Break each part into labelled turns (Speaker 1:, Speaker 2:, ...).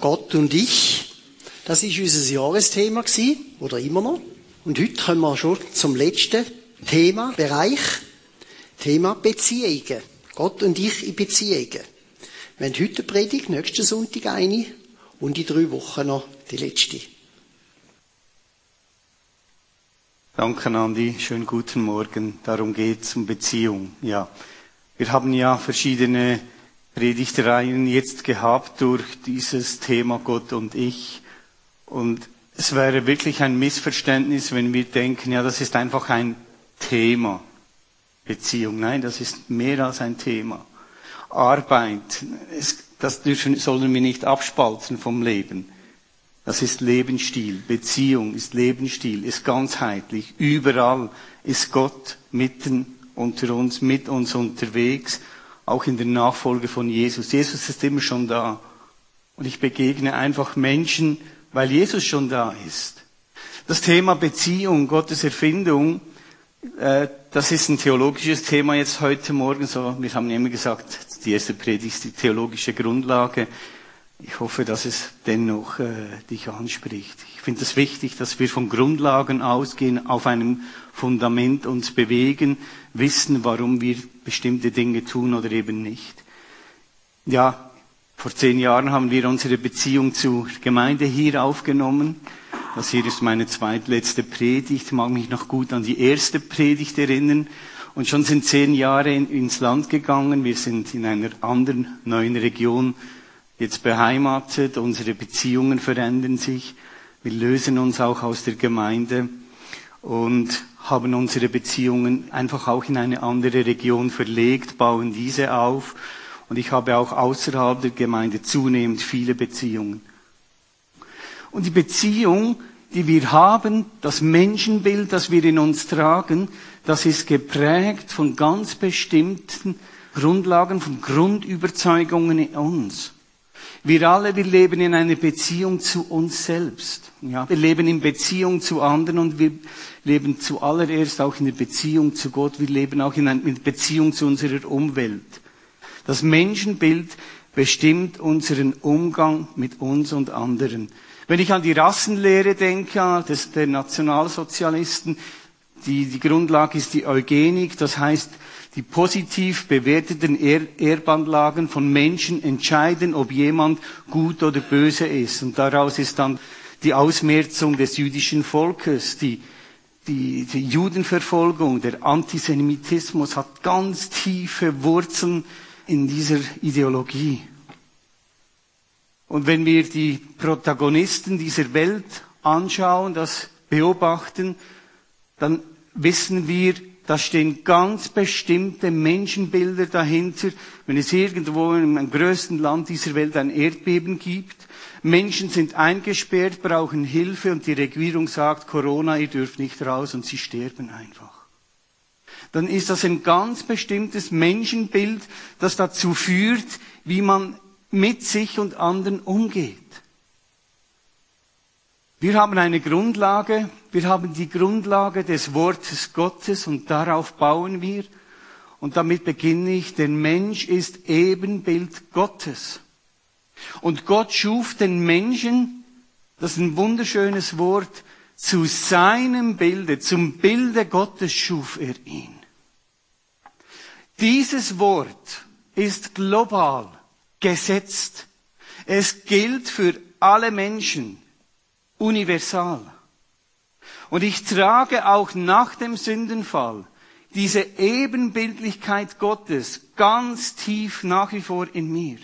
Speaker 1: Gott und ich. Das ist unser Jahresthema gewesen, oder immer noch. Und heute kommen wir schon zum letzten Thema, Bereich. Thema Beziehungen. Gott und ich in Beziehungen. Wir haben heute eine Predigt, nächsten Sonntag eine und in drei Wochen noch die letzte.
Speaker 2: Danke, Andi. Schönen guten Morgen. Darum geht es um Beziehung. Ja. Wir haben ja verschiedene Predigtreihen jetzt gehabt durch dieses Thema Gott und ich. Und es wäre wirklich ein Missverständnis, wenn wir denken, ja, das ist einfach ein Thema. Beziehung. Nein, das ist mehr als ein Thema. Arbeit, das dürfen, sollen wir nicht abspalten vom Leben. Das ist Lebensstil. Beziehung ist Lebensstil, ist ganzheitlich. Überall ist Gott mitten unter uns, mit uns unterwegs, auch in der Nachfolge von Jesus. Jesus ist immer schon da. Und ich begegne einfach Menschen, weil Jesus schon da ist. Das Thema Beziehung, Gottes Erfindung, äh, das ist ein theologisches Thema jetzt heute Morgen. So, wir haben immer gesagt, die erste Predigt ist die theologische Grundlage. Ich hoffe, dass es dennoch äh, dich anspricht. Ich finde es wichtig, dass wir von Grundlagen ausgehen, auf einem Fundament uns bewegen, wissen, warum wir bestimmte Dinge tun oder eben nicht. Ja, vor zehn Jahren haben wir unsere Beziehung zur Gemeinde hier aufgenommen. Das hier ist meine zweitletzte Predigt. Ich mag mich noch gut an die erste Predigt erinnern. Und schon sind zehn Jahre in, ins Land gegangen. Wir sind in einer anderen neuen Region jetzt beheimatet. Unsere Beziehungen verändern sich. Wir lösen uns auch aus der Gemeinde und haben unsere Beziehungen einfach auch in eine andere Region verlegt, bauen diese auf und ich habe auch außerhalb der Gemeinde zunehmend viele Beziehungen. Und die Beziehung, die wir haben, das Menschenbild, das wir in uns tragen, das ist geprägt von ganz bestimmten Grundlagen, von Grundüberzeugungen in uns. Wir alle, wir leben in einer Beziehung zu uns selbst. Ja, wir leben in Beziehung zu anderen und wir leben zuallererst auch in der Beziehung zu Gott. Wir leben auch in einer Beziehung zu unserer Umwelt. Das Menschenbild bestimmt unseren Umgang mit uns und anderen. Wenn ich an die Rassenlehre denke, das der Nationalsozialisten, die, die Grundlage ist die Eugenik, das heißt, die positiv bewerteten er Erbanlagen von Menschen entscheiden, ob jemand gut oder böse ist. Und daraus ist dann die Ausmerzung des jüdischen Volkes, die, die, die Judenverfolgung, der Antisemitismus hat ganz tiefe Wurzeln in dieser Ideologie. Und wenn wir die Protagonisten dieser Welt anschauen, das beobachten, dann wissen wir, da stehen ganz bestimmte Menschenbilder dahinter. Wenn es irgendwo im größten Land dieser Welt ein Erdbeben gibt, Menschen sind eingesperrt, brauchen Hilfe und die Regierung sagt, Corona, ihr dürft nicht raus und sie sterben einfach dann ist das ein ganz bestimmtes Menschenbild, das dazu führt, wie man mit sich und anderen umgeht. Wir haben eine Grundlage, wir haben die Grundlage des Wortes Gottes und darauf bauen wir. Und damit beginne ich, der Mensch ist Ebenbild Gottes. Und Gott schuf den Menschen, das ist ein wunderschönes Wort, zu seinem Bilde, zum Bilde Gottes schuf er ihn. Dieses Wort ist global gesetzt. Es gilt für alle Menschen, universal. Und ich trage auch nach dem Sündenfall diese Ebenbildlichkeit Gottes ganz tief nach wie vor in mir.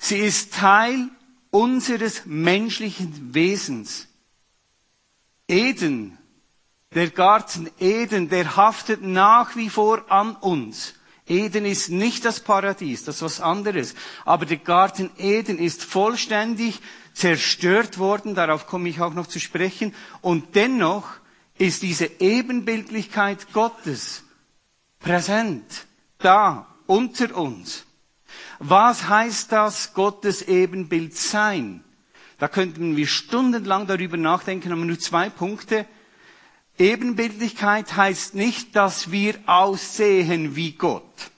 Speaker 2: Sie ist Teil unseres menschlichen Wesens. Eden, der Garten Eden, der haftet nach wie vor an uns. Eden ist nicht das Paradies, das ist was anderes. Aber der Garten Eden ist vollständig zerstört worden, darauf komme ich auch noch zu sprechen. Und dennoch ist diese Ebenbildlichkeit Gottes präsent, da, unter uns. Was heißt das, Gottes Ebenbild sein? Da könnten wir stundenlang darüber nachdenken, aber nur zwei Punkte. Ebenbildlichkeit heißt nicht, dass wir aussehen wie Gott.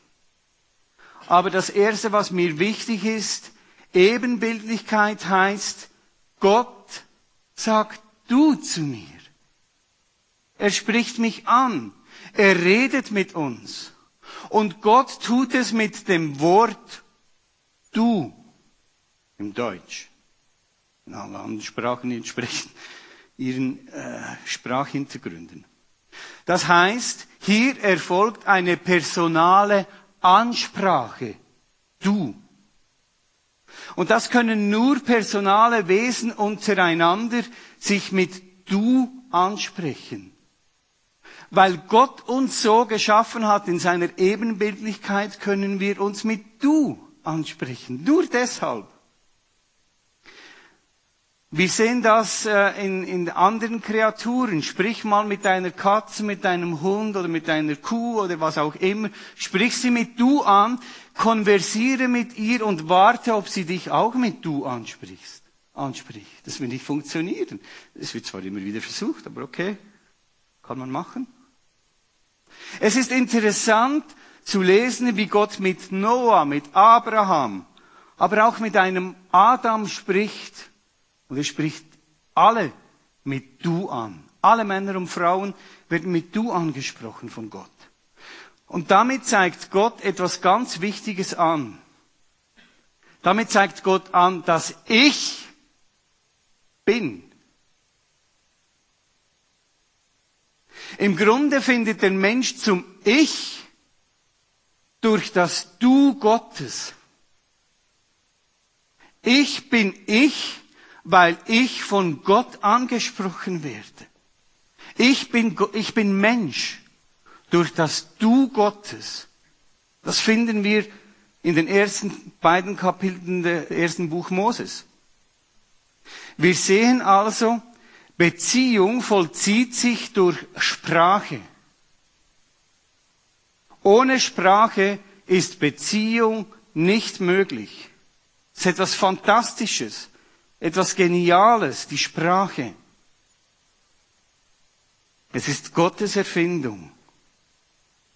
Speaker 2: Aber das Erste, was mir wichtig ist, Ebenbildlichkeit heißt, Gott sagt du zu mir. Er spricht mich an. Er redet mit uns. Und Gott tut es mit dem Wort du im Deutsch. In allen anderen Sprachen entsprechen ihren äh, Sprachhintergründen. Das heißt, hier erfolgt eine personale Ansprache. Du. Und das können nur personale Wesen untereinander sich mit du ansprechen. Weil Gott uns so geschaffen hat in seiner Ebenbildlichkeit, können wir uns mit du ansprechen. Nur deshalb. Wir sehen das äh, in, in anderen Kreaturen. Sprich mal mit deiner Katze, mit deinem Hund oder mit deiner Kuh oder was auch immer. Sprich sie mit du an, konversiere mit ihr und warte, ob sie dich auch mit du ansprichst. anspricht. Das wird nicht funktionieren. Es wird zwar immer wieder versucht, aber okay, kann man machen. Es ist interessant zu lesen, wie Gott mit Noah, mit Abraham, aber auch mit einem Adam spricht und er spricht alle mit du an. Alle Männer und Frauen werden mit du angesprochen von Gott. Und damit zeigt Gott etwas ganz Wichtiges an. Damit zeigt Gott an, dass ich bin. Im Grunde findet der Mensch zum Ich durch das Du Gottes. Ich bin ich weil ich von Gott angesprochen werde. Ich bin, ich bin Mensch durch das Du Gottes. Das finden wir in den ersten beiden Kapiteln des ersten Buch Moses. Wir sehen also, Beziehung vollzieht sich durch Sprache. Ohne Sprache ist Beziehung nicht möglich. Es ist etwas Fantastisches etwas Geniales, die Sprache. Es ist Gottes Erfindung,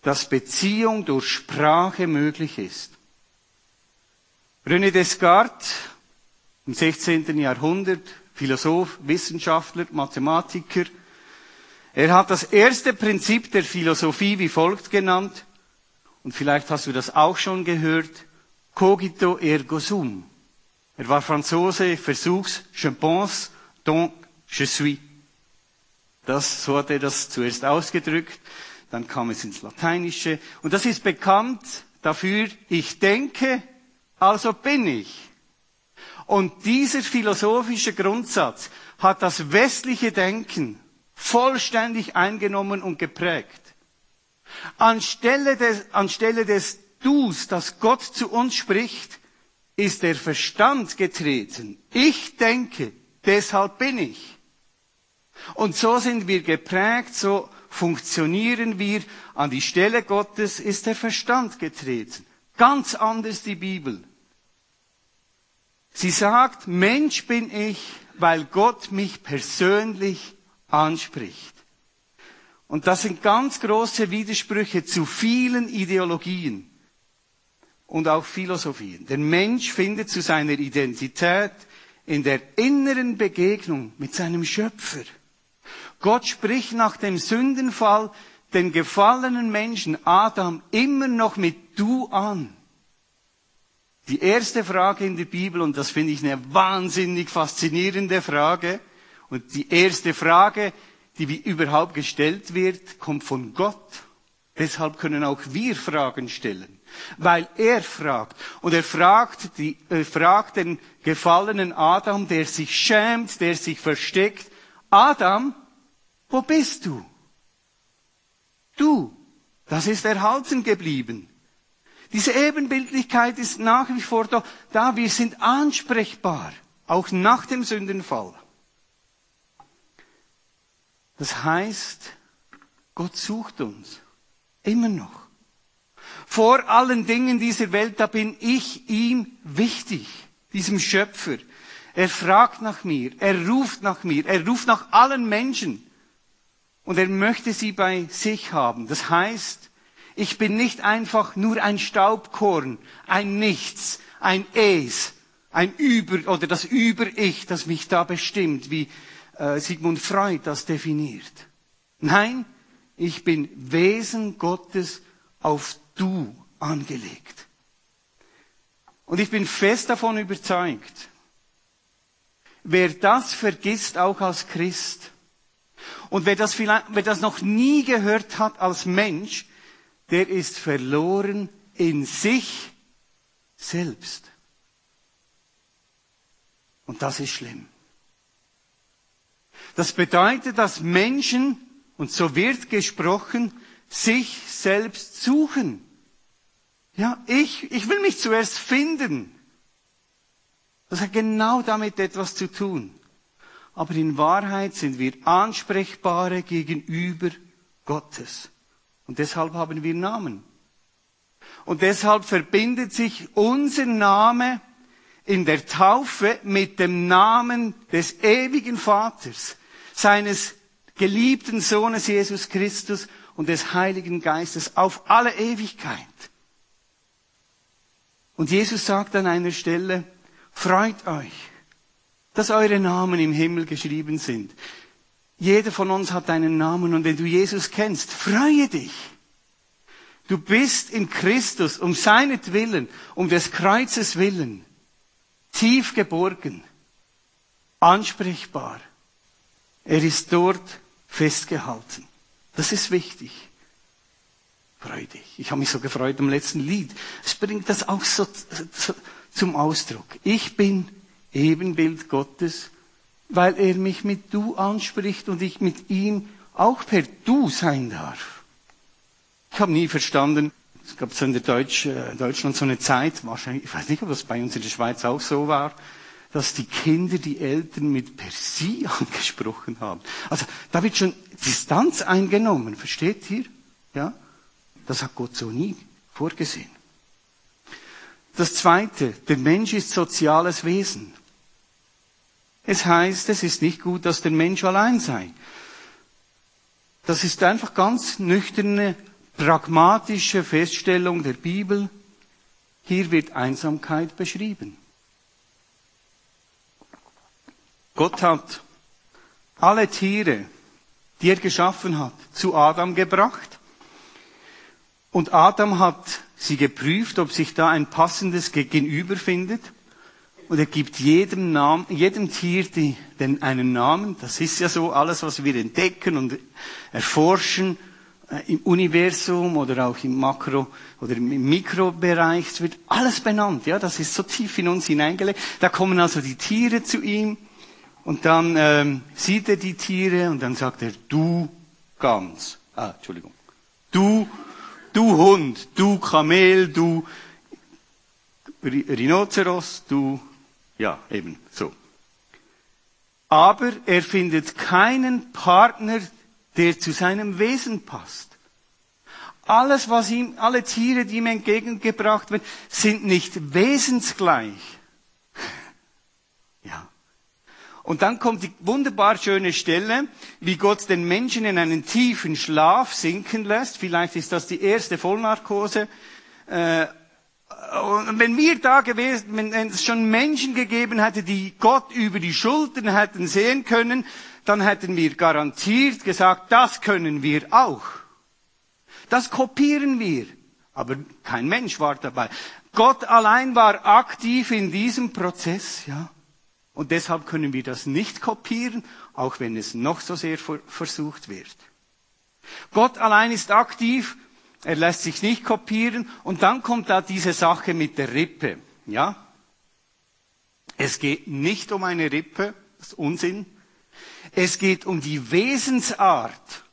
Speaker 2: dass Beziehung durch Sprache möglich ist. René Descartes, im 16. Jahrhundert, Philosoph, Wissenschaftler, Mathematiker, er hat das erste Prinzip der Philosophie wie folgt genannt, und vielleicht hast du das auch schon gehört, cogito ergo sum. Er war Franzose, Versuchs, je pense, donc je suis. Das, so hat er das zuerst ausgedrückt, dann kam es ins Lateinische. Und das ist bekannt dafür, ich denke, also bin ich. Und dieser philosophische Grundsatz hat das westliche Denken vollständig eingenommen und geprägt. Anstelle des, anstelle des Dus, das Gott zu uns spricht, ist der Verstand getreten. Ich denke, deshalb bin ich. Und so sind wir geprägt, so funktionieren wir. An die Stelle Gottes ist der Verstand getreten. Ganz anders die Bibel. Sie sagt, Mensch bin ich, weil Gott mich persönlich anspricht. Und das sind ganz große Widersprüche zu vielen Ideologien und auch Philosophien. Der Mensch findet zu seiner Identität in der inneren Begegnung mit seinem Schöpfer. Gott spricht nach dem Sündenfall den gefallenen Menschen Adam immer noch mit du an. Die erste Frage in der Bibel, und das finde ich eine wahnsinnig faszinierende Frage, und die erste Frage, die überhaupt gestellt wird, kommt von Gott. Deshalb können auch wir Fragen stellen. Weil er fragt. Und er fragt, die, er fragt den gefallenen Adam, der sich schämt, der sich versteckt. Adam, wo bist du? Du, das ist erhalten geblieben. Diese Ebenbildlichkeit ist nach wie vor da. da. Wir sind ansprechbar, auch nach dem Sündenfall. Das heißt, Gott sucht uns. Immer noch. Vor allen Dingen dieser Welt, da bin ich ihm wichtig, diesem Schöpfer. Er fragt nach mir, er ruft nach mir, er ruft nach allen Menschen. Und er möchte sie bei sich haben. Das heißt, ich bin nicht einfach nur ein Staubkorn, ein Nichts, ein Es, ein Über oder das Über-Ich, das mich da bestimmt, wie äh, Sigmund Freud das definiert. Nein, ich bin Wesen Gottes auf Du angelegt. Und ich bin fest davon überzeugt, wer das vergisst, auch als Christ, und wer das, vielleicht, wer das noch nie gehört hat als Mensch, der ist verloren in sich selbst. Und das ist schlimm. Das bedeutet, dass Menschen, und so wird gesprochen, sich selbst suchen. Ja, ich, ich will mich zuerst finden. Das hat genau damit etwas zu tun. Aber in Wahrheit sind wir Ansprechbare gegenüber Gottes. Und deshalb haben wir Namen. Und deshalb verbindet sich unser Name in der Taufe mit dem Namen des ewigen Vaters, seines geliebten Sohnes Jesus Christus und des Heiligen Geistes auf alle Ewigkeit. Und Jesus sagt an einer Stelle, freut euch, dass eure Namen im Himmel geschrieben sind. Jeder von uns hat einen Namen und wenn du Jesus kennst, freue dich. Du bist in Christus um seinetwillen, um des Kreuzes willen, tief geborgen, ansprechbar. Er ist dort festgehalten. Das ist wichtig. Freu dich. Ich habe mich so gefreut am letzten Lied. Es bringt das auch so, so zum Ausdruck. Ich bin Ebenbild Gottes weil er mich mit du anspricht und ich mit ihm auch per du sein darf. Ich habe nie verstanden, es gab so in der Deutsch, äh, Deutschland so eine Zeit, wahrscheinlich, ich weiß nicht, ob das bei uns in der Schweiz auch so war, dass die Kinder die Eltern mit per sie angesprochen haben. Also da wird schon Distanz eingenommen, versteht ihr? Ja? Das hat Gott so nie vorgesehen. Das zweite, der Mensch ist soziales Wesen. Es heißt, es ist nicht gut, dass der Mensch allein sei. Das ist einfach ganz nüchterne, pragmatische Feststellung der Bibel. Hier wird Einsamkeit beschrieben. Gott hat alle Tiere, die er geschaffen hat, zu Adam gebracht. Und Adam hat sie geprüft, ob sich da ein passendes Gegenüber findet. Und er gibt jedem, Namen, jedem Tier die, den, einen Namen. Das ist ja so, alles, was wir entdecken und erforschen äh, im Universum oder auch im Makro- oder im Mikrobereich. Es wird alles benannt. Ja, das ist so tief in uns hineingelegt. Da kommen also die Tiere zu ihm und dann ähm, sieht er die Tiere und dann sagt er, du Gans. Ah, Entschuldigung. Du, du Hund, du Kamel, du Rhinoceros, du ja, eben so. Aber er findet keinen Partner, der zu seinem Wesen passt. Alles, was ihm, alle Tiere, die ihm entgegengebracht werden, sind nicht wesensgleich. Ja. Und dann kommt die wunderbar schöne Stelle, wie Gott den Menschen in einen tiefen Schlaf sinken lässt. Vielleicht ist das die erste Vollnarkose. Äh, und wenn wir da gewesen, wenn es schon Menschen gegeben hätte, die Gott über die Schultern hätten sehen können, dann hätten wir garantiert gesagt, das können wir auch. Das kopieren wir. Aber kein Mensch war dabei. Gott allein war aktiv in diesem Prozess, ja. Und deshalb können wir das nicht kopieren, auch wenn es noch so sehr versucht wird. Gott allein ist aktiv er lässt sich nicht kopieren. Und dann kommt da diese Sache mit der Rippe. Ja? Es geht nicht um eine Rippe, das ist Unsinn. Es geht um die Wesensart,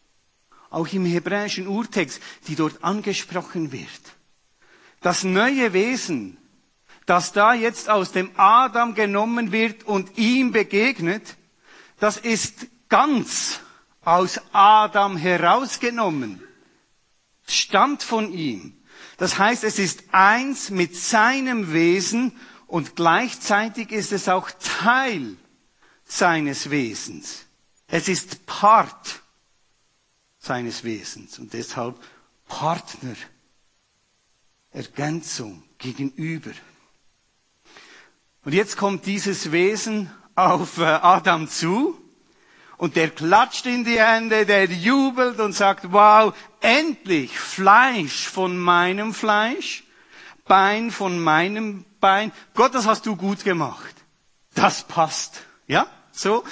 Speaker 2: auch im hebräischen Urtext, die dort angesprochen wird. Das neue Wesen, das da jetzt aus dem Adam genommen wird und ihm begegnet, das ist ganz aus Adam herausgenommen stammt von ihm. Das heißt, es ist eins mit seinem Wesen und gleichzeitig ist es auch Teil seines Wesens. Es ist Part seines Wesens und deshalb Partner, Ergänzung gegenüber. Und jetzt kommt dieses Wesen auf äh, Adam zu und der klatscht in die Hände, der jubelt und sagt, wow, endlich Fleisch von meinem Fleisch, Bein von meinem Bein. Gott, das hast du gut gemacht. Das passt. Ja, so.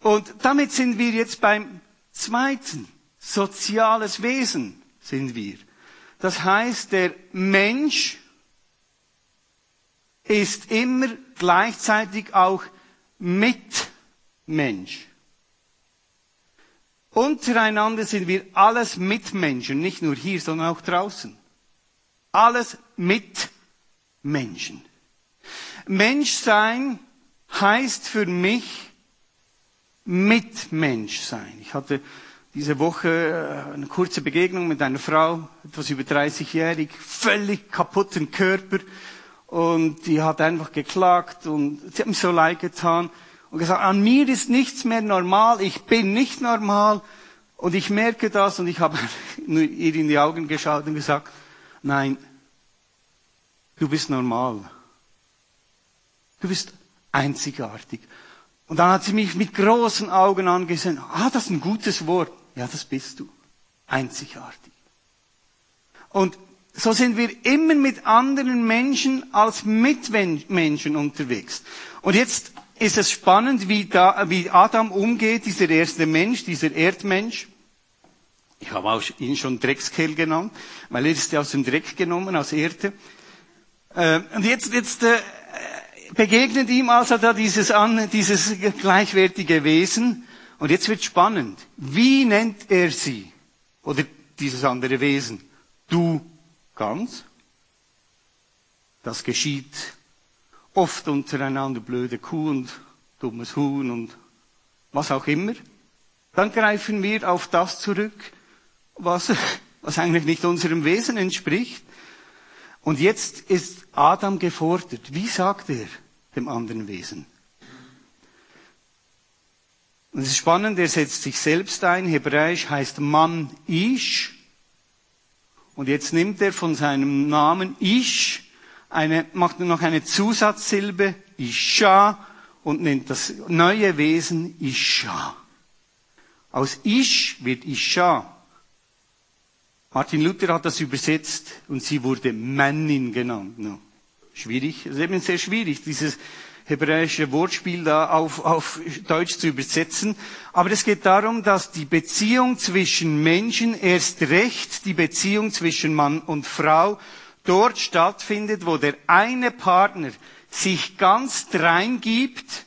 Speaker 2: Und damit sind wir jetzt beim zweiten. Soziales Wesen sind wir. Das heißt, der Mensch ist immer gleichzeitig auch Mitmensch. Untereinander sind wir alles Mitmenschen, nicht nur hier, sondern auch draußen. Alles Mitmenschen. Menschsein heißt für mich Mitmensch sein. Ich hatte diese Woche äh, eine kurze Begegnung mit einer Frau, etwas über 30-jährig, völlig kaputten Körper. Und die hat einfach geklagt und sie hat mir so leid getan und gesagt, an mir ist nichts mehr normal, ich bin nicht normal. Und ich merke das und ich habe ihr in die Augen geschaut und gesagt, nein, du bist normal. Du bist einzigartig. Und dann hat sie mich mit großen Augen angesehen. Ah, das ist ein gutes Wort. Ja, das bist du. Einzigartig. Und so sind wir immer mit anderen Menschen als Mitmenschen unterwegs. Und jetzt ist es spannend, wie, da, wie Adam umgeht, dieser erste Mensch, dieser Erdmensch. Ich habe auch ihn schon Dreckskehl genannt, weil er ist ja aus dem Dreck genommen, aus Erde. Äh, und jetzt, jetzt äh, begegnet ihm also da dieses, an, dieses gleichwertige Wesen. Und jetzt wird spannend. Wie nennt er sie? Oder dieses andere Wesen? Du ganz. Das geschieht oft untereinander blöde Kuh und dummes Huhn und was auch immer. Dann greifen wir auf das zurück, was, was eigentlich nicht unserem Wesen entspricht. Und jetzt ist Adam gefordert. Wie sagt er dem anderen Wesen? Und es ist spannend, er setzt sich selbst ein. Hebräisch heißt Mann Ish. Und jetzt nimmt er von seinem Namen Ish eine, macht noch eine Zusatzsilbe, Isha, und nennt das neue Wesen Isha. Aus Ish wird Isha. Martin Luther hat das übersetzt und sie wurde Männin genannt. No. Schwierig, es ist eben sehr schwierig, dieses hebräische Wortspiel da auf, auf Deutsch zu übersetzen. Aber es geht darum, dass die Beziehung zwischen Menschen erst recht die Beziehung zwischen Mann und Frau dort stattfindet, wo der eine Partner sich ganz dreingibt,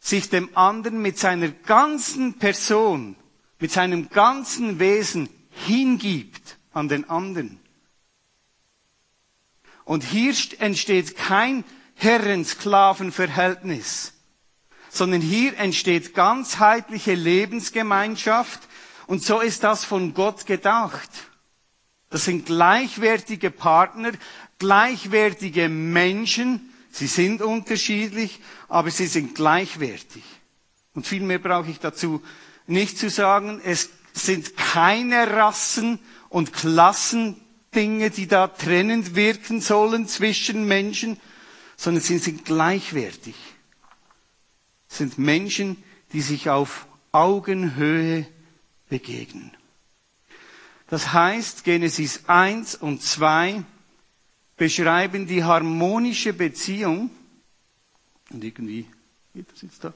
Speaker 2: sich dem anderen mit seiner ganzen Person, mit seinem ganzen Wesen hingibt an den anderen. Und hier entsteht kein Herren-Sklaven-Verhältnis, sondern hier entsteht ganzheitliche Lebensgemeinschaft und so ist das von Gott gedacht. Das sind gleichwertige Partner, gleichwertige Menschen. Sie sind unterschiedlich, aber sie sind gleichwertig. Und viel mehr brauche ich dazu nicht zu sagen. Es sind keine Rassen und Klassendinge, die da trennend wirken sollen zwischen Menschen, sondern sie sind gleichwertig. Sind Menschen, die sich auf Augenhöhe begegnen. Das heißt, Genesis 1 und 2 beschreiben die harmonische Beziehung, und irgendwie geht das jetzt da,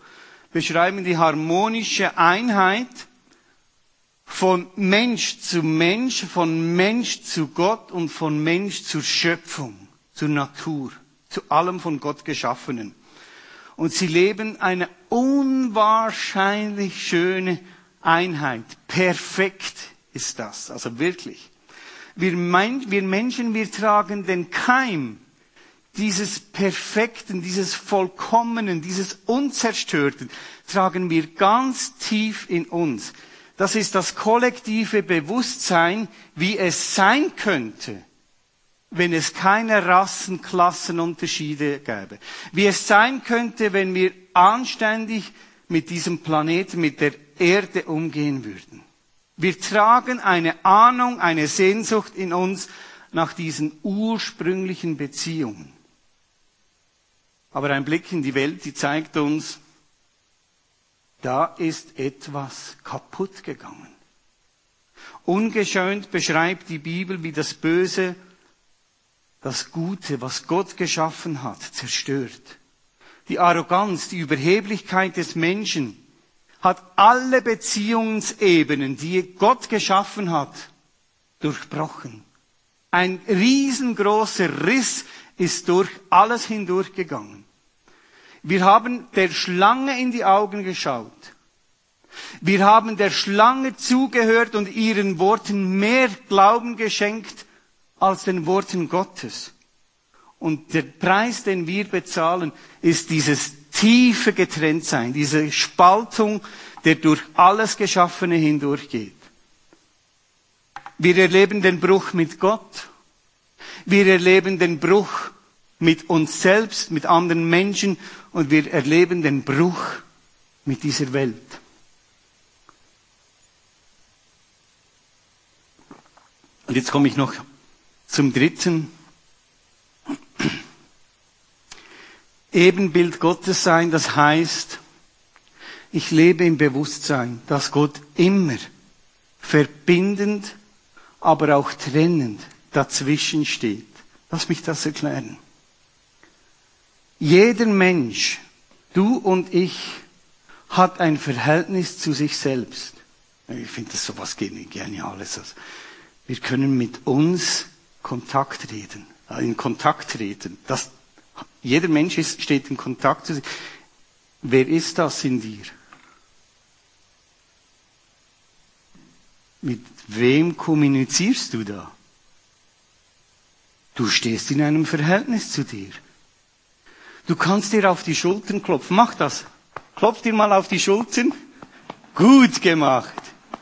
Speaker 2: beschreiben die harmonische Einheit von Mensch zu Mensch, von Mensch zu Gott und von Mensch zur Schöpfung, zur Natur, zu allem von Gott Geschaffenen. Und sie leben eine unwahrscheinlich schöne Einheit, perfekt ist das, also wirklich. Wir, mein, wir Menschen, wir tragen den Keim dieses Perfekten, dieses Vollkommenen, dieses Unzerstörten, tragen wir ganz tief in uns. Das ist das kollektive Bewusstsein, wie es sein könnte, wenn es keine Rassenklassenunterschiede gäbe. Wie es sein könnte, wenn wir anständig mit diesem Planeten, mit der Erde umgehen würden. Wir tragen eine Ahnung, eine Sehnsucht in uns nach diesen ursprünglichen Beziehungen. Aber ein Blick in die Welt, die zeigt uns, da ist etwas kaputt gegangen. Ungeschönt beschreibt die Bibel, wie das Böse das Gute, was Gott geschaffen hat, zerstört. Die Arroganz, die Überheblichkeit des Menschen hat alle Beziehungsebenen, die Gott geschaffen hat, durchbrochen. Ein riesengroßer Riss ist durch alles hindurchgegangen. Wir haben der Schlange in die Augen geschaut. Wir haben der Schlange zugehört und ihren Worten mehr Glauben geschenkt als den Worten Gottes. Und der Preis, den wir bezahlen, ist dieses tiefe Getrenntsein, diese Spaltung, der durch alles Geschaffene hindurchgeht. Wir erleben den Bruch mit Gott. Wir erleben den Bruch mit uns selbst, mit anderen Menschen und wir erleben den Bruch mit dieser Welt. Und jetzt komme ich noch zum dritten. Ebenbild Gottes sein, das heißt, ich lebe im Bewusstsein, dass Gott immer verbindend, aber auch trennend dazwischen steht. Lass mich das erklären. Jeder Mensch, du und ich, hat ein Verhältnis zu sich selbst. Ich finde das sowas Geniales. Wir können mit uns Kontakt reden, äh, in Kontakt treten. Das, jeder Mensch ist, steht in Kontakt zu sich. Wer ist das in dir? Mit wem kommunizierst du da? Du stehst in einem Verhältnis zu dir. Du kannst dir auf die Schultern klopfen. Mach das. Klopf dir mal auf die Schultern. Gut gemacht.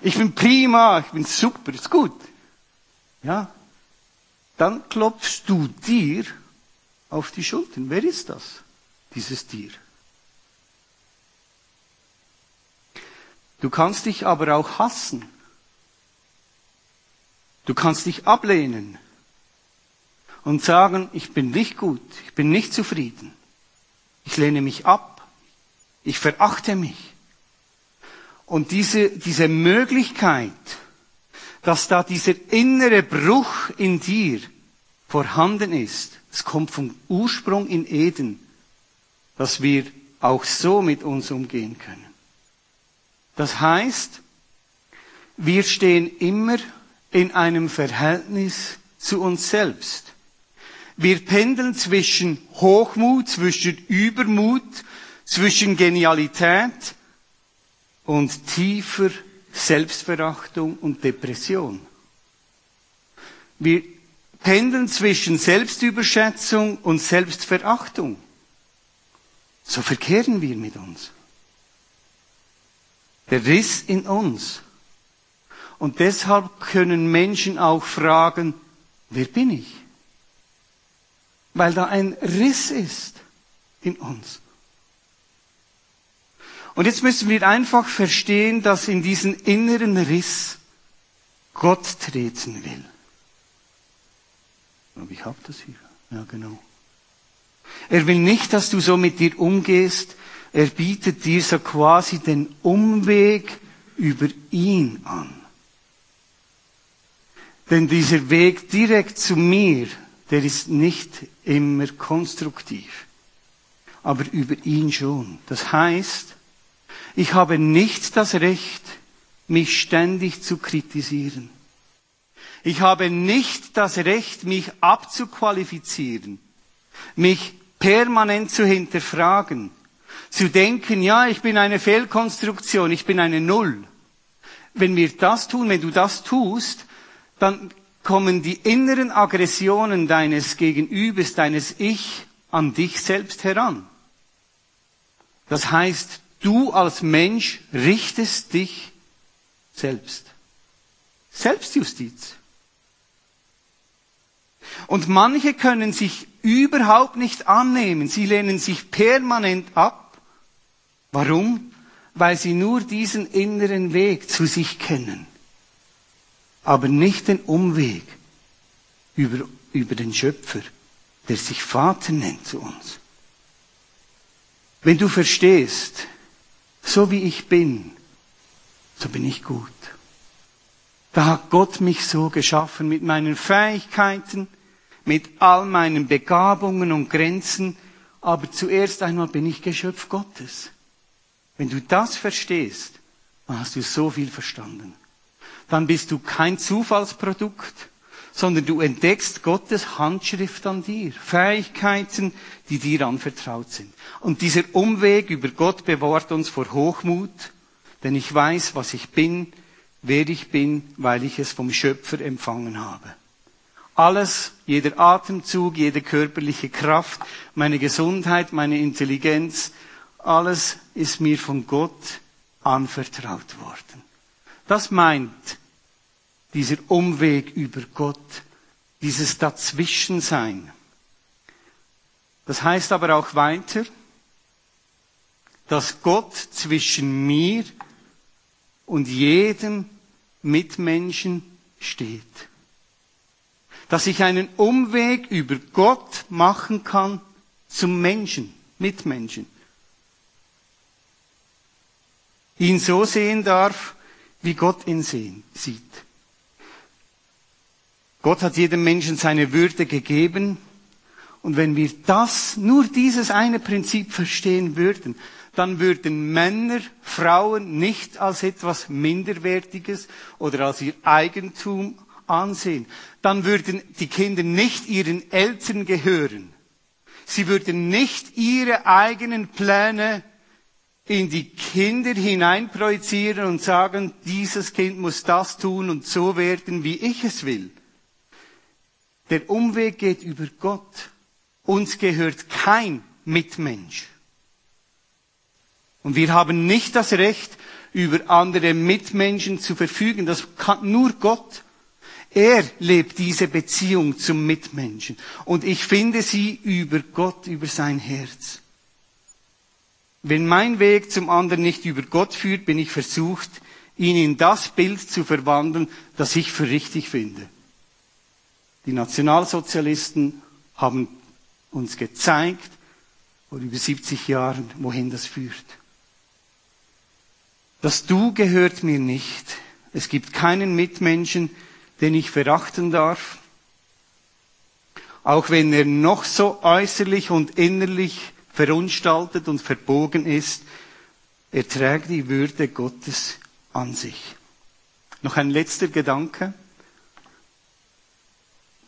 Speaker 2: Ich bin prima. Ich bin super. Ist gut. Ja. Dann klopfst du dir auf die Schultern. Wer ist das? Dieses Tier. Du kannst dich aber auch hassen. Du kannst dich ablehnen und sagen, ich bin nicht gut, ich bin nicht zufrieden, ich lehne mich ab, ich verachte mich. Und diese, diese Möglichkeit, dass da dieser innere Bruch in dir vorhanden ist, es kommt vom Ursprung in Eden, dass wir auch so mit uns umgehen können. Das heißt, wir stehen immer in einem Verhältnis zu uns selbst. Wir pendeln zwischen Hochmut, zwischen Übermut, zwischen Genialität und tiefer Selbstverachtung und Depression. Wir pendeln zwischen Selbstüberschätzung und Selbstverachtung. So verkehren wir mit uns. Der Riss in uns. Und deshalb können Menschen auch fragen, wer bin ich? Weil da ein Riss ist in uns. Und jetzt müssen wir einfach verstehen, dass in diesen inneren Riss Gott treten will. Aber ich habe das hier. Ja, genau. Er will nicht, dass du so mit dir umgehst. Er bietet dir so quasi den Umweg über ihn an. Denn dieser Weg direkt zu mir, der ist nicht immer konstruktiv. Aber über ihn schon. Das heißt, ich habe nicht das Recht, mich ständig zu kritisieren. Ich habe nicht das Recht, mich abzuqualifizieren, mich permanent zu hinterfragen, zu denken, ja, ich bin eine Fehlkonstruktion, ich bin eine Null. Wenn wir das tun, wenn du das tust, dann kommen die inneren Aggressionen deines Gegenübers, deines Ich an dich selbst heran. Das heißt, du als Mensch richtest dich selbst. Selbstjustiz. Und manche können sich überhaupt nicht annehmen. Sie lehnen sich permanent ab. Warum? Weil sie nur diesen inneren Weg zu sich kennen aber nicht den Umweg über, über den Schöpfer, der sich Vater nennt zu uns. Wenn du verstehst, so wie ich bin, so bin ich gut. Da hat Gott mich so geschaffen mit meinen Fähigkeiten, mit all meinen Begabungen und Grenzen, aber zuerst einmal bin ich Geschöpf Gottes. Wenn du das verstehst, dann hast du so viel verstanden. Dann bist du kein Zufallsprodukt, sondern du entdeckst Gottes Handschrift an dir, Fähigkeiten, die dir anvertraut sind. Und dieser Umweg über Gott bewahrt uns vor Hochmut, denn ich weiß, was ich bin, wer ich bin, weil ich es vom Schöpfer empfangen habe. Alles, jeder Atemzug, jede körperliche Kraft, meine Gesundheit, meine Intelligenz, alles ist mir von Gott anvertraut worden. Das meint dieser Umweg über Gott, dieses Dazwischensein. Das heißt aber auch weiter, dass Gott zwischen mir und jedem Mitmenschen steht. Dass ich einen Umweg über Gott machen kann zum Menschen, Mitmenschen. Ihn so sehen darf, wie Gott ihn sehen, sieht. Gott hat jedem Menschen seine Würde gegeben. Und wenn wir das, nur dieses eine Prinzip verstehen würden, dann würden Männer Frauen nicht als etwas Minderwertiges oder als ihr Eigentum ansehen. Dann würden die Kinder nicht ihren Eltern gehören. Sie würden nicht ihre eigenen Pläne in die Kinder hineinprojizieren und sagen, dieses Kind muss das tun und so werden, wie ich es will. Der Umweg geht über Gott. Uns gehört kein Mitmensch. Und wir haben nicht das Recht, über andere Mitmenschen zu verfügen. Das kann nur Gott. Er lebt diese Beziehung zum Mitmenschen. Und ich finde sie über Gott, über sein Herz. Wenn mein Weg zum anderen nicht über Gott führt, bin ich versucht, ihn in das Bild zu verwandeln, das ich für richtig finde. Die Nationalsozialisten haben uns gezeigt, vor über 70 Jahren, wohin das führt. Das Du gehört mir nicht. Es gibt keinen Mitmenschen, den ich verachten darf. Auch wenn er noch so äußerlich und innerlich verunstaltet und verbogen ist, er trägt die Würde Gottes an sich. Noch ein letzter Gedanke.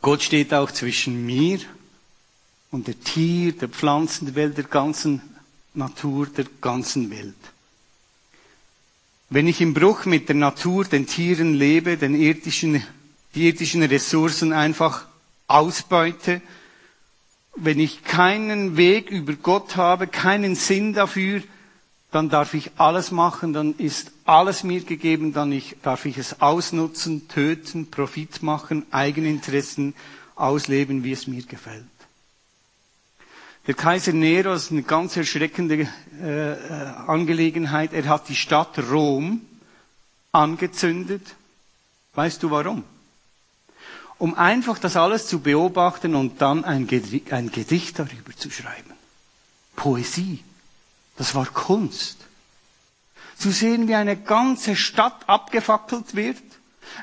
Speaker 2: Gott steht auch zwischen mir und der Tier, der Pflanzenwelt, der ganzen Natur, der ganzen Welt. Wenn ich im Bruch mit der Natur, den Tieren lebe, den irdischen, die irdischen Ressourcen einfach ausbeute, wenn ich keinen Weg über Gott habe, keinen Sinn dafür, dann darf ich alles machen, dann ist alles mir gegeben, dann ich, darf ich es ausnutzen, töten, Profit machen, Eigeninteressen ausleben, wie es mir gefällt. Der Kaiser Nero ist eine ganz erschreckende äh, äh, Angelegenheit. Er hat die Stadt Rom angezündet. Weißt du warum? Um einfach das alles zu beobachten und dann ein Gedicht, ein Gedicht darüber zu schreiben. Poesie. Das war Kunst. Zu sehen, wie eine ganze Stadt abgefackelt wird,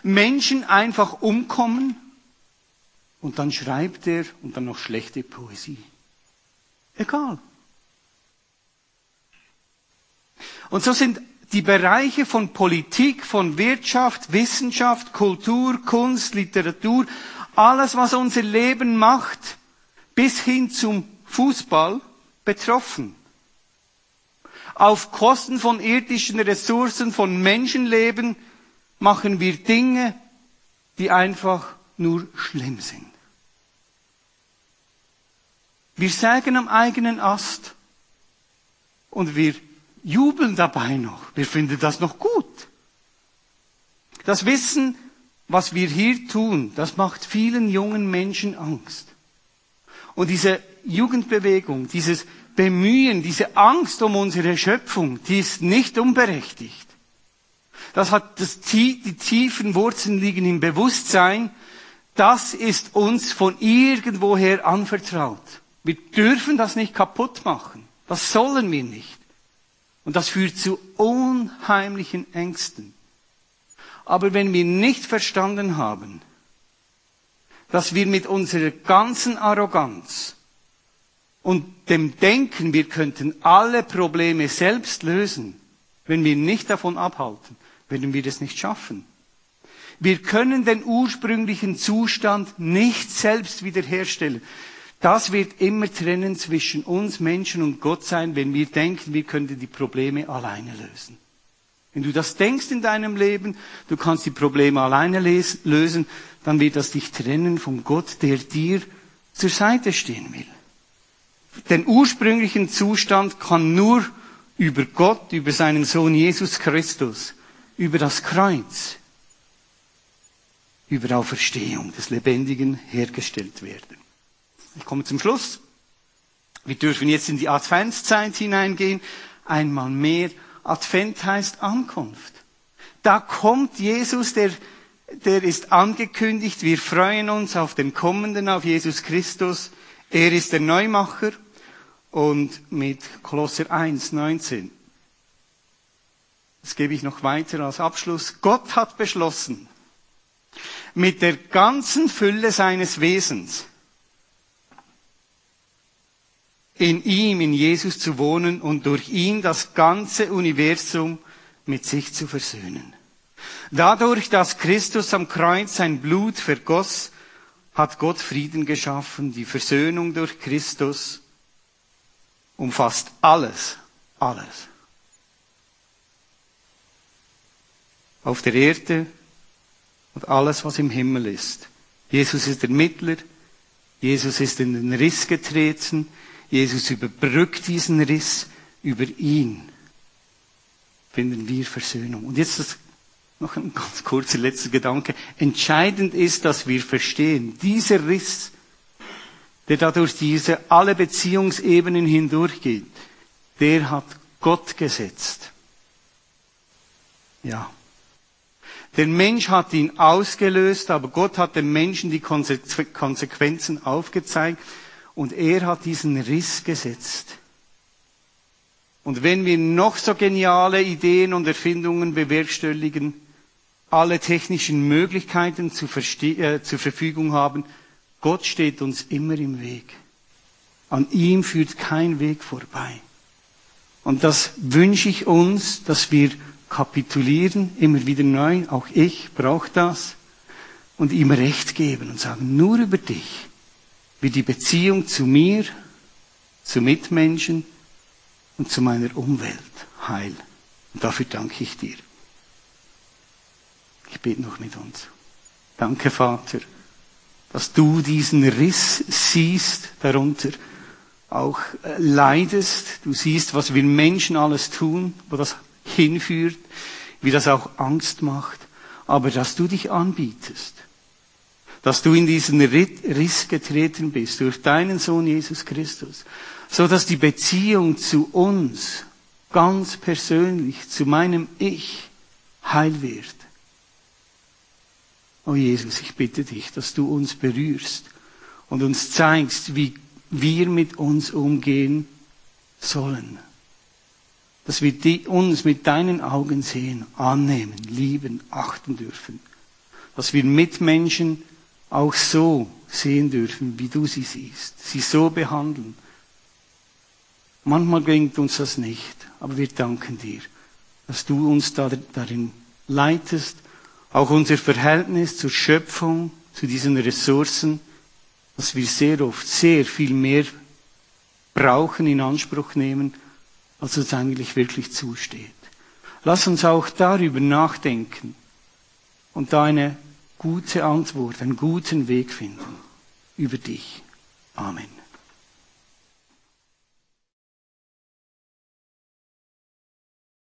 Speaker 2: Menschen einfach umkommen und dann schreibt er und dann noch schlechte Poesie. Egal. Und so sind die Bereiche von Politik, von Wirtschaft, Wissenschaft, Kultur, Kunst, Literatur, alles, was unser Leben macht, bis hin zum Fußball betroffen auf Kosten von irdischen Ressourcen, von Menschenleben, machen wir Dinge, die einfach nur schlimm sind. Wir sägen am eigenen Ast und wir jubeln dabei noch. Wir finden das noch gut. Das Wissen, was wir hier tun, das macht vielen jungen Menschen Angst. Und diese Jugendbewegung, dieses Bemühen, diese Angst um unsere Schöpfung, die ist nicht unberechtigt. Das hat das, die tiefen Wurzeln liegen im Bewusstsein, das ist uns von irgendwoher anvertraut. Wir dürfen das nicht kaputt machen. Das sollen wir nicht. Und das führt zu unheimlichen Ängsten. Aber wenn wir nicht verstanden haben, dass wir mit unserer ganzen Arroganz und dem Denken, wir könnten alle Probleme selbst lösen, wenn wir nicht davon abhalten, werden wir das nicht schaffen. Wir können den ursprünglichen Zustand nicht selbst wiederherstellen. Das wird immer trennen zwischen uns Menschen und Gott sein, wenn wir denken, wir könnten die Probleme alleine lösen. Wenn du das denkst in deinem Leben, du kannst die Probleme alleine lösen, dann wird das dich trennen von Gott, der dir zur Seite stehen will. Den ursprünglichen Zustand kann nur über Gott, über seinen Sohn Jesus Christus, über das Kreuz, über Auferstehung des Lebendigen hergestellt werden. Ich komme zum Schluss. Wir dürfen jetzt in die Adventszeit hineingehen. Einmal mehr. Advent heißt Ankunft. Da kommt Jesus, der, der ist angekündigt. Wir freuen uns auf den Kommenden, auf Jesus Christus. Er ist der Neumacher. Und mit Kolosser 1, 19. Das gebe ich noch weiter als Abschluss. Gott hat beschlossen, mit der ganzen Fülle seines Wesens in ihm, in Jesus zu wohnen und durch ihn das ganze Universum mit sich zu versöhnen. Dadurch, dass Christus am Kreuz sein Blut vergoss, hat Gott Frieden geschaffen. Die Versöhnung durch Christus umfasst alles, alles. Auf der Erde und alles, was im Himmel ist. Jesus ist der Mittler. Jesus ist in den Riss getreten. Jesus überbrückt diesen Riss. Über ihn finden wir Versöhnung. Und jetzt noch ein ganz kurzer letzter Gedanke. Entscheidend ist, dass wir verstehen, dieser Riss, der da durch diese alle Beziehungsebenen hindurchgeht, der hat Gott gesetzt. Ja. Der Mensch hat ihn ausgelöst, aber Gott hat dem Menschen die Konsequenzen aufgezeigt. Und er hat diesen Riss gesetzt. Und wenn wir noch so geniale Ideen und Erfindungen bewerkstelligen, alle technischen Möglichkeiten zu äh, zur Verfügung haben, Gott steht uns immer im Weg. An ihm führt kein Weg vorbei. Und das wünsche ich uns, dass wir kapitulieren, immer wieder neu, auch ich brauche das, und ihm Recht geben und sagen, nur über dich wie die Beziehung zu mir, zu Mitmenschen und zu meiner Umwelt heil. Und dafür danke ich dir. Ich bete noch mit uns. Danke, Vater, dass du diesen Riss siehst, darunter auch äh, leidest. Du siehst, was wir Menschen alles tun, wo das hinführt, wie das auch Angst macht, aber dass du dich anbietest dass du in diesen Riss getreten bist durch deinen Sohn Jesus Christus, so dass die Beziehung zu uns ganz persönlich, zu meinem Ich heil wird. Oh Jesus, ich bitte dich, dass du uns berührst und uns zeigst, wie wir mit uns umgehen sollen. Dass wir die, uns mit deinen Augen sehen, annehmen, lieben, achten dürfen. Dass wir Mitmenschen auch so sehen dürfen, wie du sie siehst, sie so behandeln. Manchmal gelingt uns das nicht, aber wir danken dir, dass du uns darin leitest, auch unser Verhältnis zur Schöpfung, zu diesen Ressourcen, dass wir sehr oft sehr viel mehr brauchen, in Anspruch nehmen, als uns eigentlich wirklich zusteht. Lass uns auch darüber nachdenken und da eine gute Antwort, einen guten Weg finden über dich. Amen.